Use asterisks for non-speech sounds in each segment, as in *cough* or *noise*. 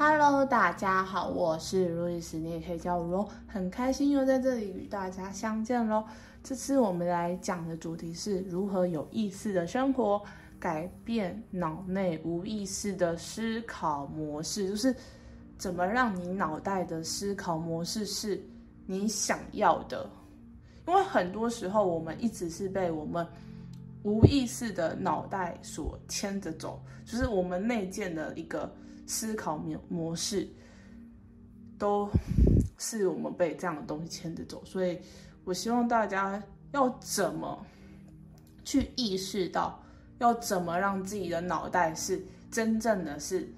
Hello，大家好，我是路易斯，你也可以叫我罗，很开心又在这里与大家相见喽。这次我们来讲的主题是如何有意识的生活，改变脑内无意识的思考模式，就是怎么让你脑袋的思考模式是你想要的。因为很多时候我们一直是被我们无意识的脑袋所牵着走，就是我们内建的一个。思考模模式都是我们被这样的东西牵着走，所以我希望大家要怎么去意识到，要怎么让自己的脑袋是真正的是，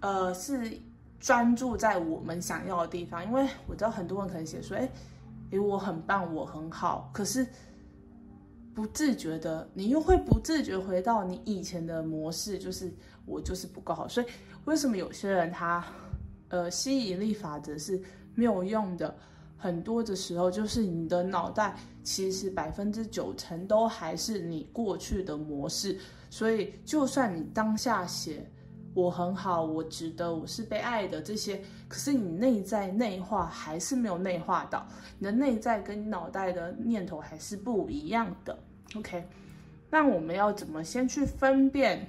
呃，是专注在我们想要的地方。因为我知道很多人可能写说，哎，哎，我很棒，我很好，可是。不自觉的，你又会不自觉回到你以前的模式，就是我就是不够好。所以为什么有些人他，呃，吸引力法则是没有用的？很多的时候就是你的脑袋其实百分之九成都还是你过去的模式。所以就算你当下写我很好，我值得，我是被爱的这些，可是你内在内化还是没有内化到，你的内在跟你脑袋的念头还是不一样的。OK，那我们要怎么先去分辨？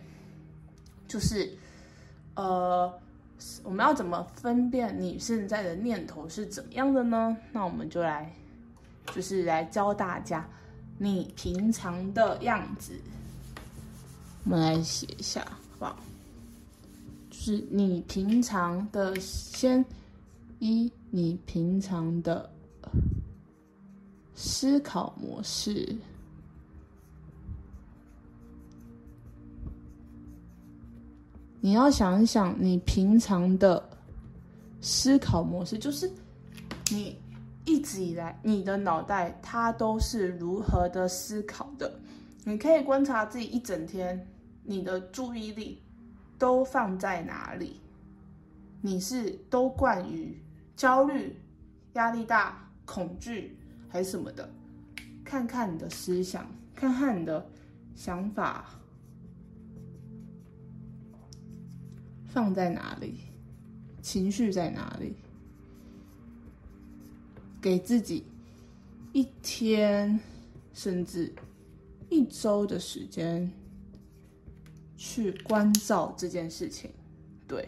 就是，呃，我们要怎么分辨你现在的念头是怎么样的呢？那我们就来，就是来教大家你平常的样子。我们来写一下，好不好？是你平常的，先一你平常的思考模式。你要想一想，你平常的思考模式，就是你一直以来你的脑袋它都是如何的思考的。你可以观察自己一整天，你的注意力都放在哪里？你是都惯于焦虑、压力大、恐惧还是什么的？看看你的思想，看看你的想法。放在哪里？情绪在哪里？给自己一天甚至一周的时间去关照这件事情。对，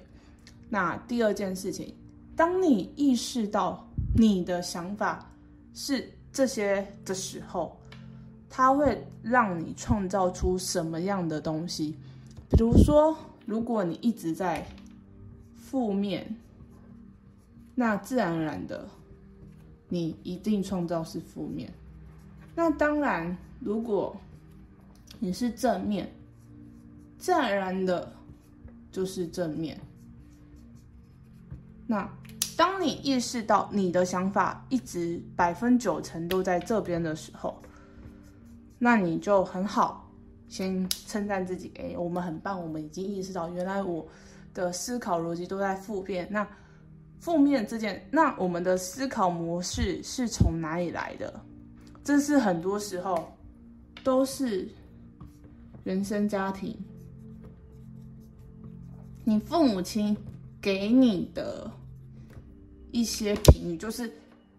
那第二件事情，当你意识到你的想法是这些的时候，它会让你创造出什么样的东西？比如说。如果你一直在负面，那自然而然的，你一定创造是负面。那当然，如果你是正面，自然而然的，就是正面。那当你意识到你的想法一直百分九成都在这边的时候，那你就很好。先称赞自己，哎，我们很棒，我们已经意识到，原来我的思考逻辑都在负面。那负面这件，那我们的思考模式是从哪里来的？这是很多时候都是原生家庭，你父母亲给你的一些评语，就是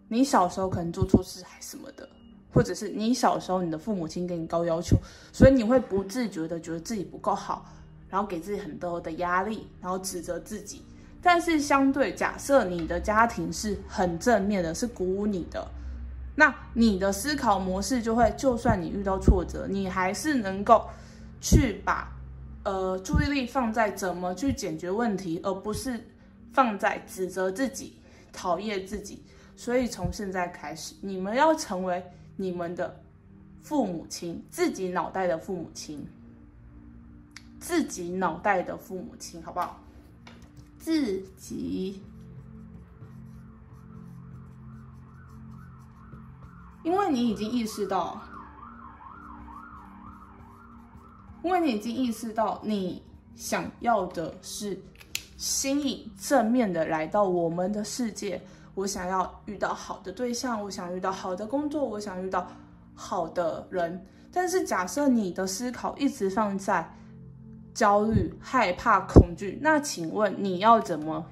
你小时候可能做错事还什么的。或者是你小时候，你的父母亲给你高要求，所以你会不自觉的觉得自己不够好，然后给自己很多的压力，然后指责自己。但是相对假设你的家庭是很正面的，是鼓舞你的，那你的思考模式就会，就算你遇到挫折，你还是能够去把呃注意力放在怎么去解决问题，而不是放在指责自己、讨厌自己。所以从现在开始，你们要成为。你们的父母亲，自己脑袋的父母亲，自己脑袋的父母亲，好不好？自己，因为你已经意识到，因为你已经意识到，你想要的是吸引正面的来到我们的世界。我想要遇到好的对象，我想遇到好的工作，我想遇到好的人。但是假设你的思考一直放在焦虑、害怕、恐惧。那请问你要怎么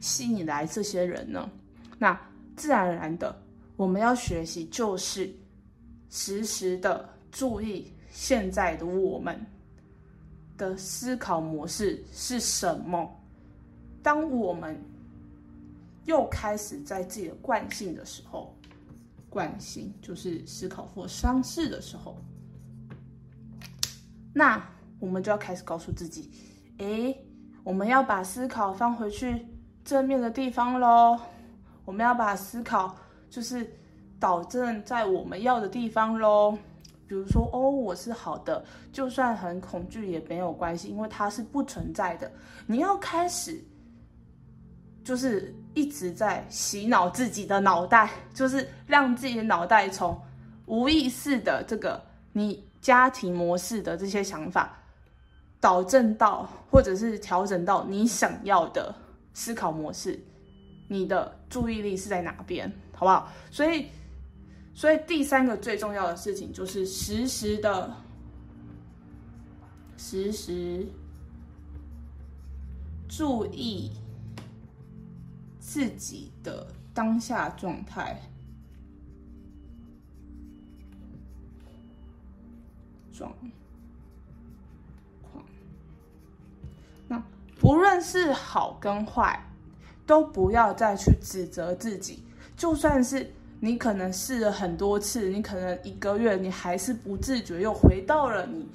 吸引来这些人呢？那自然而然的，我们要学习就是时时的注意现在的我们的思考模式是什么。当我们又开始在自己的惯性的时候，惯性就是思考或丧事的时候，那我们就要开始告诉自己：诶，我们要把思考放回去正面的地方喽。我们要把思考就是导正在我们要的地方喽。比如说，哦，我是好的，就算很恐惧也没有关系，因为它是不存在的。你要开始。就是一直在洗脑自己的脑袋，*laughs* 就是让自己的脑袋从无意识的这个你家庭模式的这些想法，导正到或者是调整到你想要的思考模式，你的注意力是在哪边，好不好？所以，所以第三个最重要的事情就是时时的，时时注意。自己的当下状态状况，那不论是好跟坏，都不要再去指责自己。就算是你可能试了很多次，你可能一个月你还是不自觉又回到了你、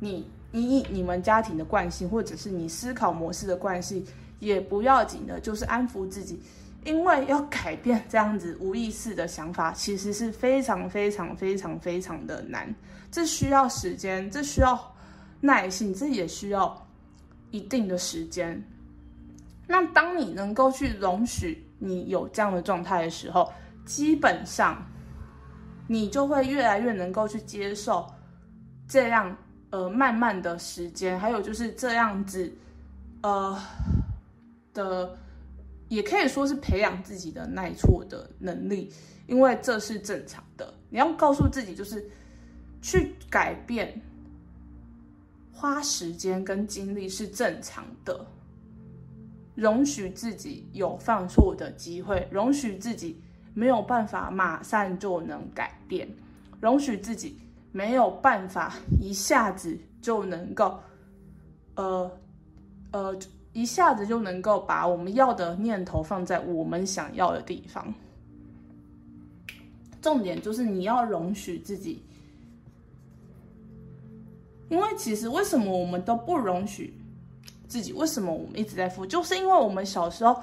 你、你、你们家庭的惯性，或者是你思考模式的惯性。也不要紧的，就是安抚自己，因为要改变这样子无意识的想法，其实是非常非常非常非常的难。这需要时间，这需要耐心，这也需要一定的时间。那当你能够去容许你有这样的状态的时候，基本上你就会越来越能够去接受这样呃慢慢的时间，还有就是这样子呃。的，也可以说是培养自己的耐挫的能力，因为这是正常的。你要告诉自己，就是去改变，花时间跟精力是正常的，容许自己有犯错的机会，容许自己没有办法马上就能改变，容许自己没有办法一下子就能够，呃，呃。一下子就能够把我们要的念头放在我们想要的地方。重点就是你要容许自己，因为其实为什么我们都不容许自己？为什么我们一直在负？就是因为我们小时候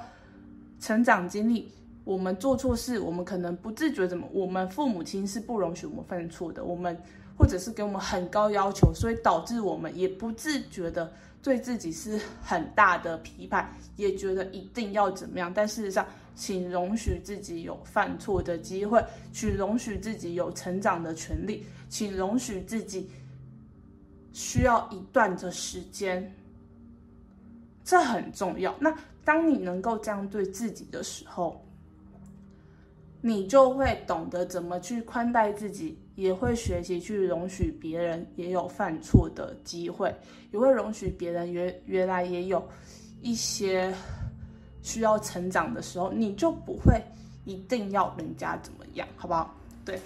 成长经历，我们做错事，我们可能不自觉怎么，我们父母亲是不容许我们犯错的，我们或者是给我们很高要求，所以导致我们也不自觉的。对自己是很大的批判，也觉得一定要怎么样。但事实上，请容许自己有犯错的机会，请容许自己有成长的权利，请容许自己需要一段的时间，这很重要。那当你能够这样对自己的时候，你就会懂得怎么去宽待自己。也会学习去容许别人也有犯错的机会，也会容许别人原原来也有一些需要成长的时候，你就不会一定要人家怎么样，好不好？对。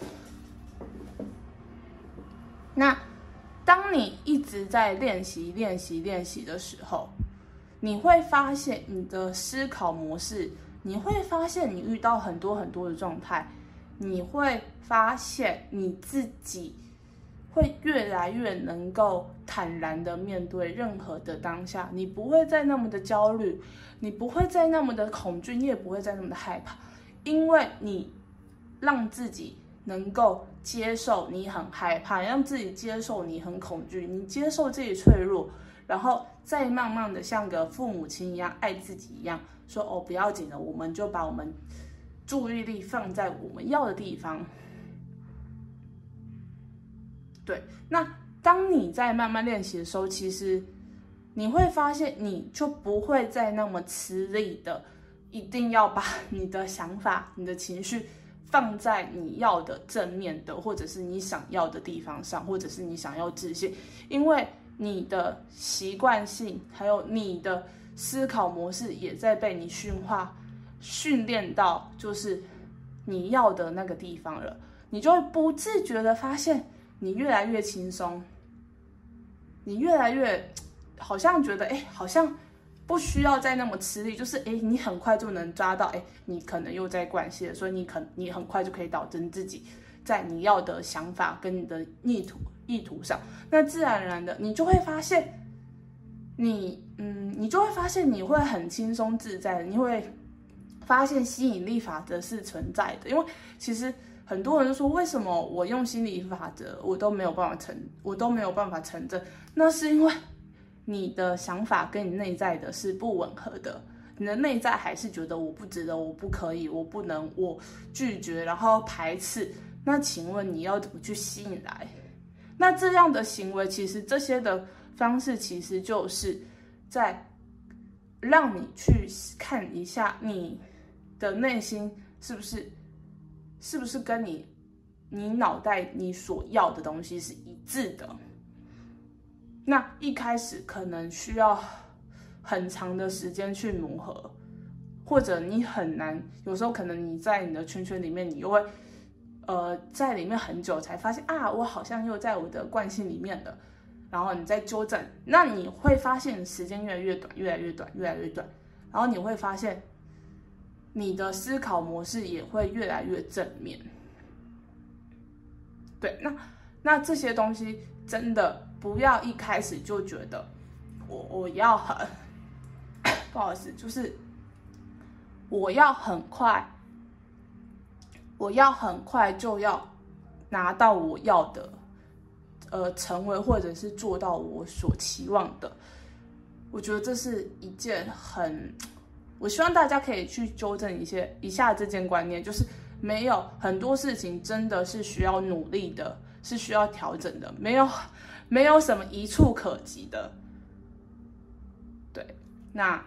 那当你一直在练习、练习、练习的时候，你会发现你的思考模式，你会发现你遇到很多很多的状态。你会发现你自己会越来越能够坦然的面对任何的当下，你不会再那么的焦虑，你不会再那么的恐惧，你也不会再那么的害怕，因为你让自己能够接受你很害怕，让自己接受你很恐惧，你接受自己脆弱，然后再慢慢的像个父母亲一样爱自己一样，说哦，不要紧了，我们就把我们。注意力放在我们要的地方。对，那当你在慢慢练习的时候，其实你会发现，你就不会再那么吃力的，一定要把 *laughs* 你的想法、你的情绪放在你要的正面的，或者是你想要的地方上，或者是你想要自信，因为你的习惯性还有你的思考模式也在被你驯化、训练到，就是你要的那个地方了。你就会不自觉的发现，你越来越轻松，你越来越好像觉得，哎，好像不需要再那么吃力，就是，哎，你很快就能抓到，哎，你可能又在惯性，所以你可你很快就可以导致自己在你要的想法跟你的意图意图上，那自然而然的，你就会发现，你，嗯，你就会发现你会很轻松自在的，你会发现吸引力法则是存在的，因为其实。很多人说，为什么我用心理法则，我都没有办法成，我都没有办法成真？那是因为你的想法跟你内在的是不吻合的。你的内在还是觉得我不值得，我不可以，我不能，我拒绝，然后排斥。那请问你要怎么去吸引来？那这样的行为，其实这些的方式，其实就是在让你去看一下你的内心是不是。是不是跟你，你脑袋你所要的东西是一致的？那一开始可能需要很长的时间去磨合，或者你很难，有时候可能你在你的圈圈里面，你又会，呃，在里面很久才发现啊，我好像又在我的惯性里面了，然后你再纠正，那你会发现时间越来越短，越来越短，越来越短，然后你会发现。你的思考模式也会越来越正面。对，那那这些东西真的不要一开始就觉得我我要很 *coughs* 不好意思，就是我要很快，我要很快就要拿到我要的，呃，成为或者是做到我所期望的。我觉得这是一件很。我希望大家可以去纠正一些以下这件观念，就是没有很多事情真的是需要努力的，是需要调整的，没有没有什么一触可及的。对，那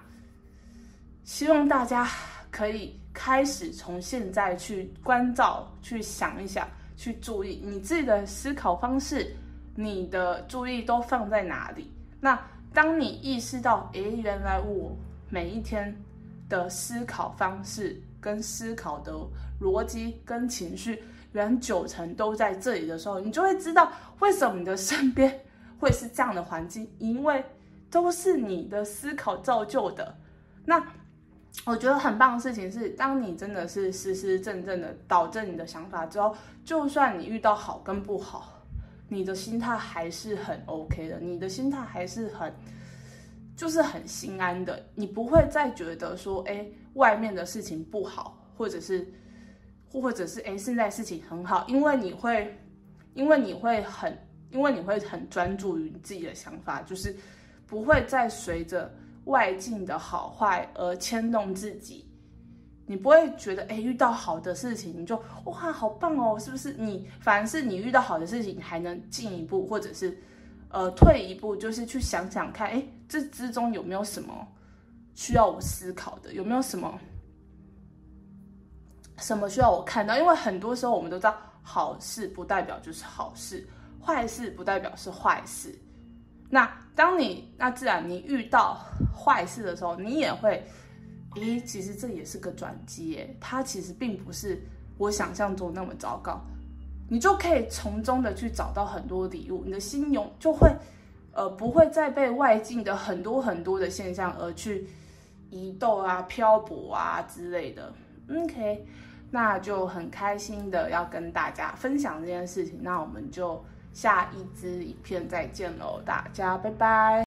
希望大家可以开始从现在去关照、去想一想、去注意你自己的思考方式，你的注意都放在哪里？那当你意识到，诶，原来我每一天。的思考方式跟思考的逻辑跟情绪，原来九成都在这里的时候，你就会知道为什么你的身边会是这样的环境，因为都是你的思考造就的。那我觉得很棒的事情是，当你真的是实实正正的导正你的想法之后，就算你遇到好跟不好，你的心态还是很 OK 的，你的心态还是很。就是很心安的，你不会再觉得说，哎，外面的事情不好，或者是，或者是，哎，现在事情很好，因为你会，因为你会很，因为你会很专注于你自己的想法，就是不会再随着外境的好坏而牵动自己，你不会觉得，哎，遇到好的事情你就哇，好棒哦，是不是？你凡是你遇到好的事情，你还能进一步，或者是。呃，退一步就是去想想看，哎，这之中有没有什么需要我思考的？有没有什么什么需要我看到？因为很多时候我们都知道，好事不代表就是好事，坏事不代表是坏事。那当你那自然你遇到坏事的时候，你也会，咦，其实这也是个转机，诶，它其实并不是我想象中那么糟糕。你就可以从中的去找到很多礼物，你的心永就会，呃，不会再被外境的很多很多的现象而去移动啊、漂泊啊之类的。OK，那就很开心的要跟大家分享这件事情，那我们就下一支影片再见喽，大家拜拜。